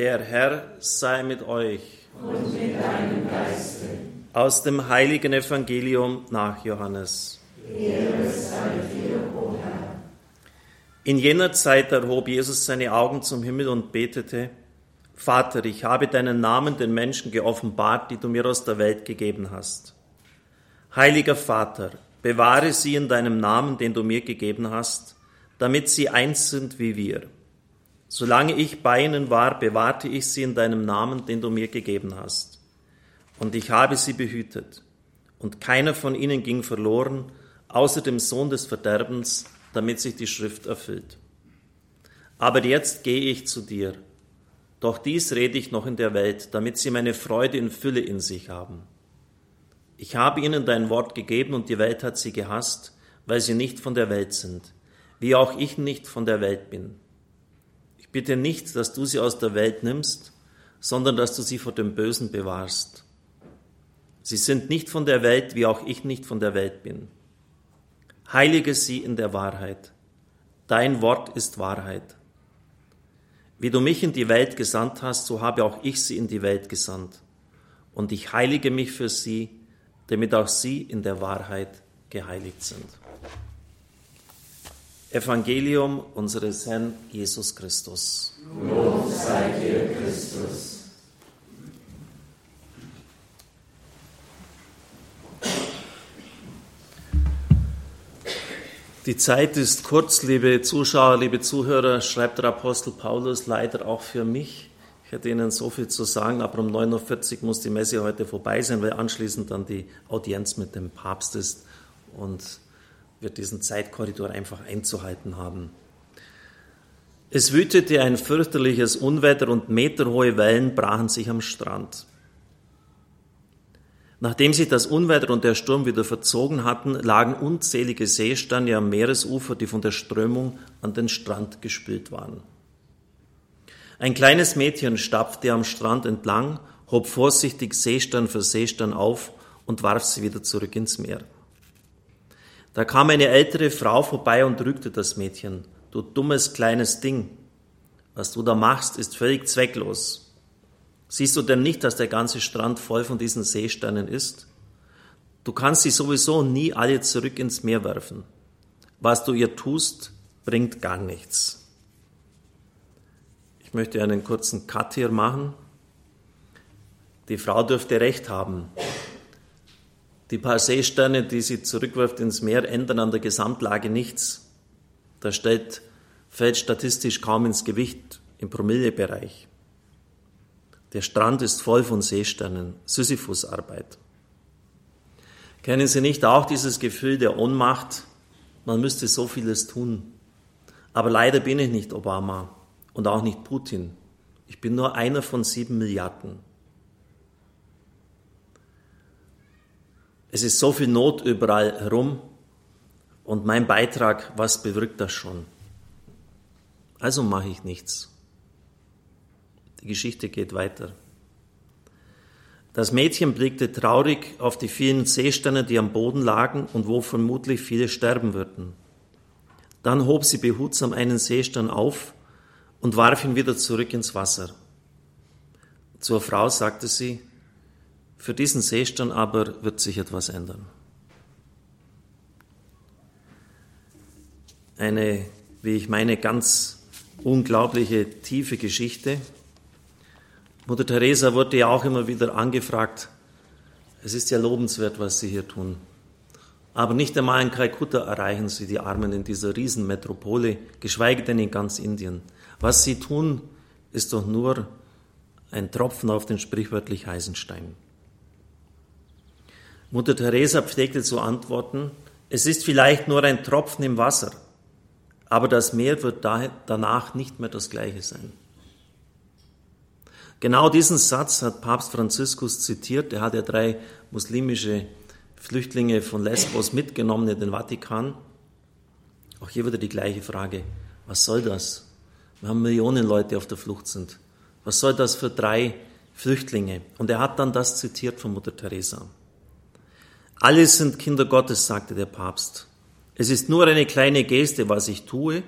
Der Herr sei mit euch. Und mit deinem Geiste. Aus dem heiligen Evangelium nach Johannes. Ehre sei dir, o Herr. In jener Zeit erhob Jesus seine Augen zum Himmel und betete, Vater, ich habe deinen Namen den Menschen geoffenbart, die du mir aus der Welt gegeben hast. Heiliger Vater, bewahre sie in deinem Namen, den du mir gegeben hast, damit sie eins sind wie wir. Solange ich bei ihnen war, bewahrte ich sie in deinem Namen, den du mir gegeben hast. Und ich habe sie behütet. Und keiner von ihnen ging verloren, außer dem Sohn des Verderbens, damit sich die Schrift erfüllt. Aber jetzt gehe ich zu dir doch dies rede ich noch in der Welt, damit sie meine Freude in Fülle in sich haben. Ich habe ihnen dein Wort gegeben und die Welt hat sie gehasst, weil sie nicht von der Welt sind, wie auch ich nicht von der Welt bin. Bitte nicht, dass du sie aus der Welt nimmst, sondern dass du sie vor dem Bösen bewahrst. Sie sind nicht von der Welt, wie auch ich nicht von der Welt bin. Heilige sie in der Wahrheit. Dein Wort ist Wahrheit. Wie du mich in die Welt gesandt hast, so habe auch ich sie in die Welt gesandt. Und ich heilige mich für sie, damit auch sie in der Wahrheit geheiligt sind. Evangelium unseres Herrn Jesus Christus. Lob sei dir, Christus. Die Zeit ist kurz, liebe Zuschauer, liebe Zuhörer, schreibt der Apostel Paulus leider auch für mich. Ich hätte Ihnen so viel zu sagen, aber um 9.40 Uhr muss die Messe heute vorbei sein, weil anschließend dann die Audienz mit dem Papst ist und wir diesen Zeitkorridor einfach einzuhalten haben. Es wütete ein fürchterliches Unwetter und meterhohe Wellen brachen sich am Strand. Nachdem sich das Unwetter und der Sturm wieder verzogen hatten, lagen unzählige Seesterne am Meeresufer, die von der Strömung an den Strand gespült waren. Ein kleines Mädchen stapfte am Strand entlang, hob vorsichtig Seestern für Seestern auf und warf sie wieder zurück ins Meer. Da kam eine ältere Frau vorbei und rügte das Mädchen. Du dummes kleines Ding. Was du da machst, ist völlig zwecklos. Siehst du denn nicht, dass der ganze Strand voll von diesen Seesternen ist? Du kannst sie sowieso nie alle zurück ins Meer werfen. Was du ihr tust, bringt gar nichts. Ich möchte einen kurzen Cut hier machen. Die Frau dürfte recht haben. Die paar Seesterne, die sie zurückwirft ins Meer, ändern an der Gesamtlage nichts. Das stellt, fällt statistisch kaum ins Gewicht im Promillebereich. Der Strand ist voll von Seesternen, Sisyphusarbeit. Kennen Sie nicht auch dieses Gefühl der Ohnmacht? Man müsste so vieles tun. Aber leider bin ich nicht Obama und auch nicht Putin. Ich bin nur einer von sieben Milliarden. Es ist so viel Not überall herum und mein Beitrag, was bewirkt das schon? Also mache ich nichts. Die Geschichte geht weiter. Das Mädchen blickte traurig auf die vielen Seesterne, die am Boden lagen und wo vermutlich viele sterben würden. Dann hob sie behutsam einen Seestern auf und warf ihn wieder zurück ins Wasser. Zur Frau sagte sie, für diesen Seestern aber wird sich etwas ändern. Eine, wie ich meine, ganz unglaubliche, tiefe Geschichte. Mutter Teresa wurde ja auch immer wieder angefragt, es ist ja lobenswert, was Sie hier tun. Aber nicht einmal in Kalkutta erreichen Sie die Armen in dieser Riesenmetropole, geschweige denn in ganz Indien. Was Sie tun, ist doch nur ein Tropfen auf den sprichwörtlich heißen Stein. Mutter Teresa pflegte zu antworten, es ist vielleicht nur ein Tropfen im Wasser, aber das Meer wird danach nicht mehr das gleiche sein. Genau diesen Satz hat Papst Franziskus zitiert. Er hat ja drei muslimische Flüchtlinge von Lesbos mitgenommen in den Vatikan. Auch hier wieder die gleiche Frage. Was soll das? Wir haben Millionen Leute, auf der Flucht sind. Was soll das für drei Flüchtlinge? Und er hat dann das zitiert von Mutter Teresa. Alle sind Kinder Gottes, sagte der Papst. Es ist nur eine kleine Geste, was ich tue,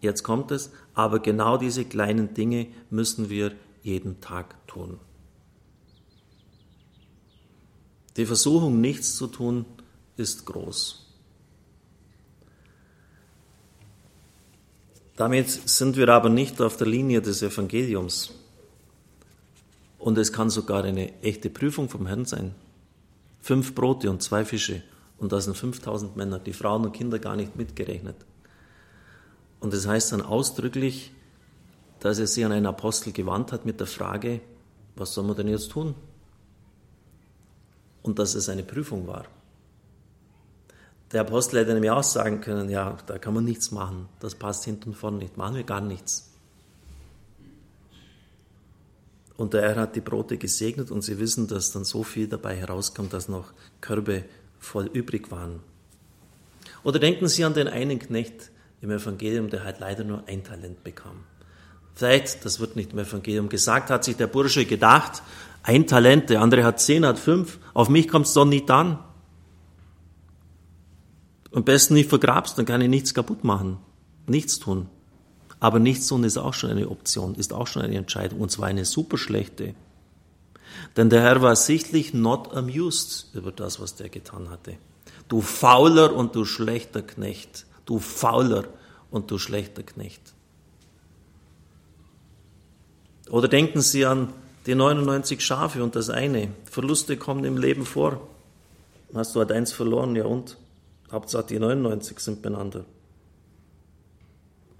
Jetzt kommt es, aber genau diese kleinen Dinge müssen wir jeden Tag tun. Die Versuchung, nichts zu tun, ist groß. Damit sind wir aber nicht auf der Linie des Evangeliums. Und es kann sogar eine echte Prüfung vom Herrn sein. Fünf Brote und zwei Fische. Und da sind 5000 Männer, die Frauen und Kinder gar nicht mitgerechnet. Und das heißt dann ausdrücklich, dass er sich an einen Apostel gewandt hat mit der Frage, was soll man denn jetzt tun? Und dass es eine Prüfung war. Der Apostel hätte nämlich auch sagen können, ja, da kann man nichts machen, das passt hinten und vorne nicht, machen wir gar nichts. Und der Herr hat die Brote gesegnet und sie wissen, dass dann so viel dabei herauskommt, dass noch Körbe voll übrig waren. Oder denken Sie an den einen Knecht im Evangelium, der halt leider nur ein Talent bekam. Vielleicht, das wird nicht im Evangelium gesagt, hat sich der Bursche gedacht, ein Talent, der andere hat zehn, hat fünf, auf mich kommt es doch nicht an. Am besten nicht vergrabst, dann kann ich nichts kaputt machen, nichts tun. Aber nichts tun ist auch schon eine Option, ist auch schon eine Entscheidung, und zwar eine super schlechte. Denn der Herr war sichtlich not amused über das, was der getan hatte. Du fauler und du schlechter Knecht, du fauler und du schlechter Knecht. Oder denken Sie an die 99 Schafe und das eine. Verluste kommen im Leben vor. Hast du halt eins verloren, ja und? Hauptsache die 99 sind beieinander.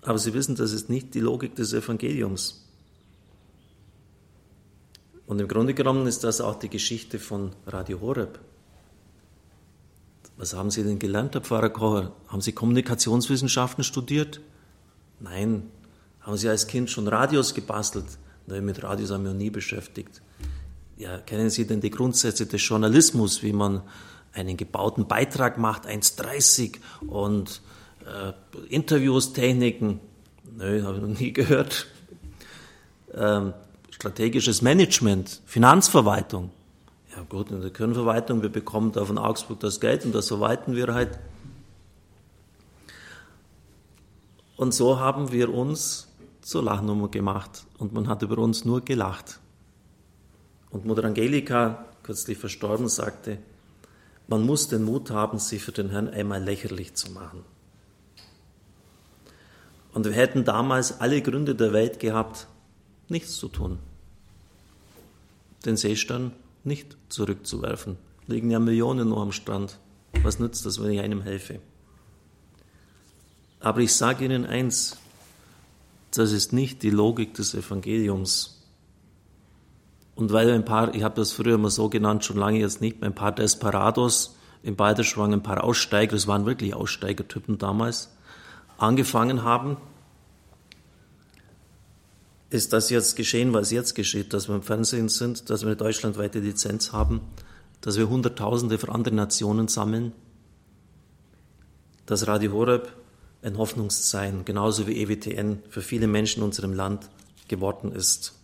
Aber Sie wissen, das ist nicht die Logik des Evangeliums. Und im Grunde genommen ist das auch die Geschichte von Radio Horeb. Was haben Sie denn gelernt, Herr Pfarrer Kocher? Haben Sie Kommunikationswissenschaften studiert? Nein. Haben Sie als Kind schon Radios gebastelt? Nein, mit Radios haben wir nie beschäftigt. Ja, kennen Sie denn die Grundsätze des Journalismus, wie man einen gebauten Beitrag macht, 1,30 und äh, Interviews, Techniken? Nö, habe ich noch nie gehört. Ähm, strategisches Management, Finanzverwaltung. Ja gut, in der Kirchenverwaltung, wir bekommen da von Augsburg das Geld und das verwalten wir halt. Und so haben wir uns zur Lachnummer gemacht und man hat über uns nur gelacht. Und Mutter Angelika, kürzlich verstorben, sagte, man muss den Mut haben, sich für den Herrn einmal lächerlich zu machen. Und wir hätten damals alle Gründe der Welt gehabt, nichts zu tun. Den Seestern nicht zurückzuwerfen. Liegen ja Millionen nur am Strand. Was nützt das, wenn ich einem helfe? Aber ich sage Ihnen eins, das ist nicht die Logik des Evangeliums. Und weil ein paar, ich habe das früher immer so genannt, schon lange jetzt nicht, ein paar Desperados im Balderschwang, ein paar Aussteiger, das waren wirklich Aussteigertypen damals, angefangen haben, ist das jetzt geschehen, was jetzt geschieht, dass wir im Fernsehen sind, dass wir eine deutschlandweite Lizenz haben, dass wir Hunderttausende für andere Nationen sammeln, dass Radio Horeb ein Hoffnungszeichen, genauso wie EWTN, für viele Menschen in unserem Land geworden ist.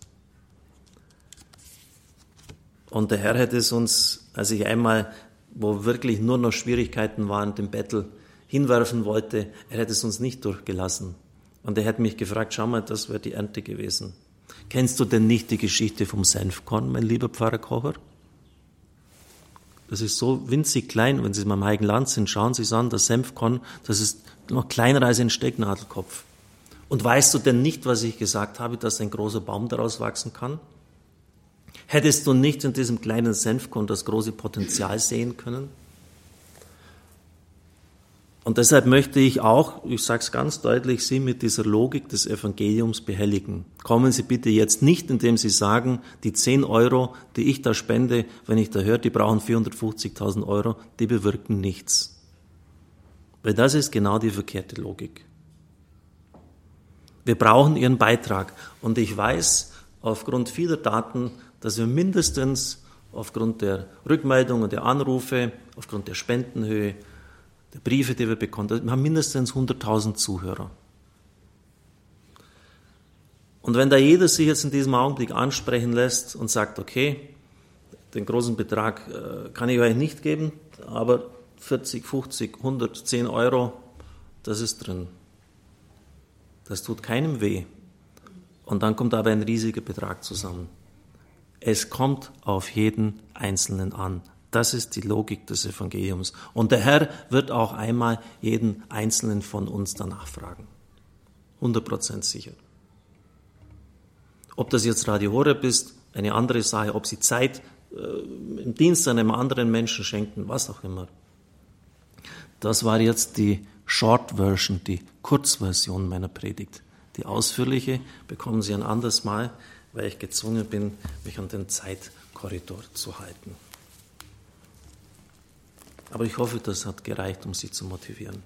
Und der Herr hätte es uns, als ich einmal, wo wirklich nur noch Schwierigkeiten waren, den Battle hinwerfen wollte, er hätte es uns nicht durchgelassen. Und er hätte mich gefragt, schau mal, das wäre die Ernte gewesen. Kennst du denn nicht die Geschichte vom Senfkorn, mein lieber Pfarrer Kocher? Das ist so winzig klein, wenn Sie mal im Heiligen Land sind, schauen Sie es an, das Senfkorn, das ist noch kleiner als ein Stecknadelkopf. Und weißt du denn nicht, was ich gesagt habe, dass ein großer Baum daraus wachsen kann? Hättest du nicht in diesem kleinen Senfkorn das große Potenzial sehen können? Und deshalb möchte ich auch, ich sage es ganz deutlich, Sie mit dieser Logik des Evangeliums behelligen. Kommen Sie bitte jetzt nicht, indem Sie sagen, die 10 Euro, die ich da spende, wenn ich da höre, die brauchen 450.000 Euro, die bewirken nichts. Weil das ist genau die verkehrte Logik. Wir brauchen Ihren Beitrag. Und ich weiß aufgrund vieler Daten, dass wir mindestens aufgrund der Rückmeldungen, der Anrufe, aufgrund der Spendenhöhe, Briefe, die wir bekommen, wir haben mindestens 100.000 Zuhörer. Und wenn da jeder sich jetzt in diesem Augenblick ansprechen lässt und sagt, okay, den großen Betrag äh, kann ich euch nicht geben, aber 40, 50, 100, 10 Euro, das ist drin. Das tut keinem weh. Und dann kommt aber ein riesiger Betrag zusammen. Es kommt auf jeden Einzelnen an. Das ist die Logik des Evangeliums. Und der Herr wird auch einmal jeden Einzelnen von uns danach fragen. 100% sicher. Ob das jetzt Radio Horeb ist, eine andere Sache, ob sie Zeit äh, im Dienst einem anderen Menschen schenken, was auch immer. Das war jetzt die Short Version, die Kurzversion meiner Predigt. Die ausführliche bekommen Sie ein anderes Mal, weil ich gezwungen bin, mich an den Zeitkorridor zu halten. Aber ich hoffe, das hat gereicht, um Sie zu motivieren.